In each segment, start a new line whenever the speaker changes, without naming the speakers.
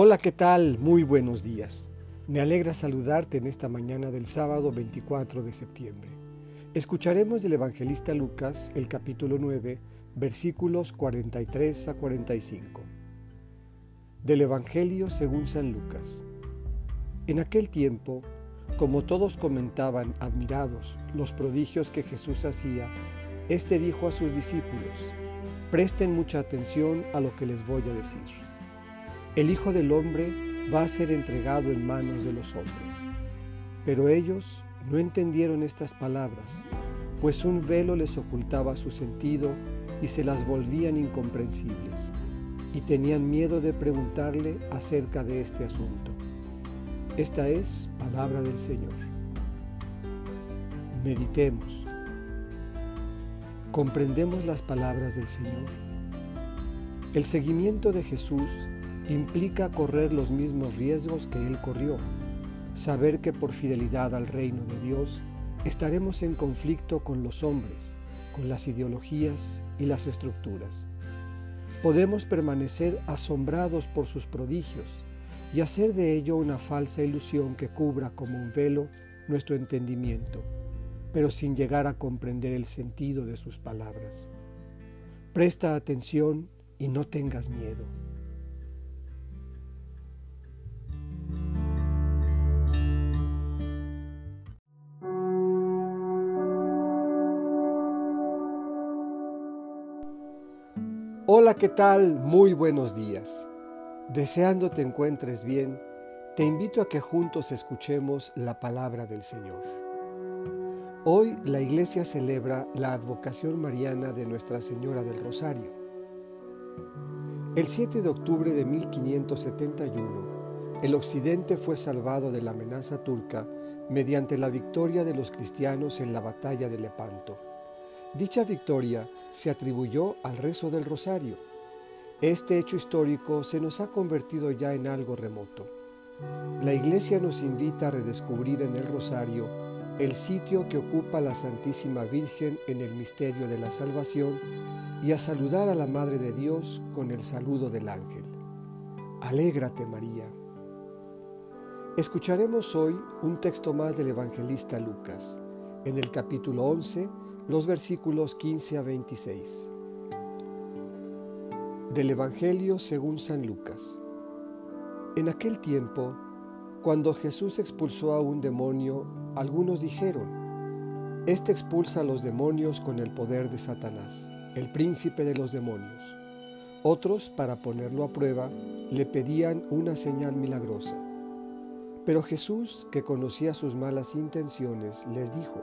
Hola, ¿qué tal? Muy buenos días. Me alegra saludarte en esta mañana del sábado 24 de septiembre. Escucharemos del evangelista Lucas el capítulo 9, versículos 43 a 45. Del Evangelio según San Lucas. En aquel tiempo, como todos comentaban admirados los prodigios que Jesús hacía, éste dijo a sus discípulos, presten mucha atención a lo que les voy a decir. El Hijo del Hombre va a ser entregado en manos de los hombres. Pero ellos no entendieron estas palabras, pues un velo les ocultaba su sentido y se las volvían incomprensibles, y tenían miedo de preguntarle acerca de este asunto. Esta es palabra del Señor. Meditemos. ¿Comprendemos las palabras del Señor? El seguimiento de Jesús implica correr los mismos riesgos que Él corrió, saber que por fidelidad al reino de Dios estaremos en conflicto con los hombres, con las ideologías y las estructuras. Podemos permanecer asombrados por sus prodigios y hacer de ello una falsa ilusión que cubra como un velo nuestro entendimiento, pero sin llegar a comprender el sentido de sus palabras. Presta atención y no tengas miedo. Hola, ¿qué tal? Muy buenos días. Deseando te encuentres bien, te invito a que juntos escuchemos la palabra del Señor. Hoy la iglesia celebra la advocación mariana de Nuestra Señora del Rosario. El 7 de octubre de 1571, el occidente fue salvado de la amenaza turca mediante la victoria de los cristianos en la batalla de Lepanto. Dicha victoria se atribuyó al rezo del rosario. Este hecho histórico se nos ha convertido ya en algo remoto. La Iglesia nos invita a redescubrir en el rosario el sitio que ocupa la Santísima Virgen en el misterio de la salvación y a saludar a la Madre de Dios con el saludo del ángel. Alégrate María. Escucharemos hoy un texto más del evangelista Lucas, en el capítulo 11, los versículos 15 a 26. Del Evangelio según San Lucas. En aquel tiempo, cuando Jesús expulsó a un demonio, algunos dijeron, Este expulsa a los demonios con el poder de Satanás, el príncipe de los demonios. Otros, para ponerlo a prueba, le pedían una señal milagrosa. Pero Jesús, que conocía sus malas intenciones, les dijo,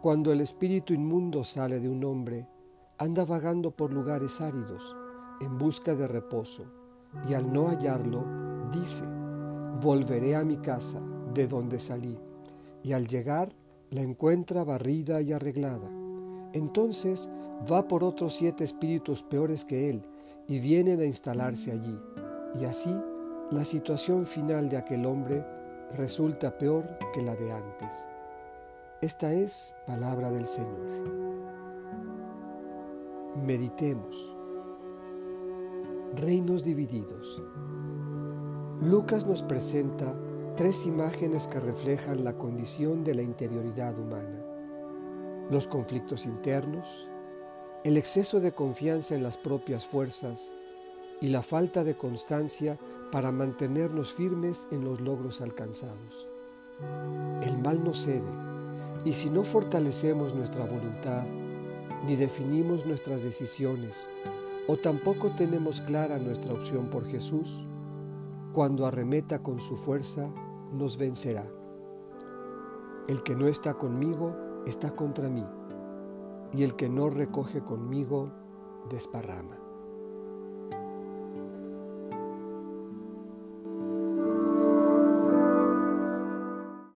Cuando el espíritu inmundo sale de un hombre, anda vagando por lugares áridos en busca de reposo, y al no hallarlo, dice, volveré a mi casa de donde salí, y al llegar la encuentra barrida y arreglada. Entonces va por otros siete espíritus peores que él, y vienen a instalarse allí, y así la situación final de aquel hombre resulta peor que la de antes. Esta es palabra del Señor. Meditemos. Reinos divididos. Lucas nos presenta tres imágenes que reflejan la condición de la interioridad humana. Los conflictos internos, el exceso de confianza en las propias fuerzas y la falta de constancia para mantenernos firmes en los logros alcanzados. El mal no cede y si no fortalecemos nuestra voluntad, ni definimos nuestras decisiones, o tampoco tenemos clara nuestra opción por Jesús, cuando arremeta con su fuerza, nos vencerá. El que no está conmigo está contra mí, y el que no recoge conmigo desparrama.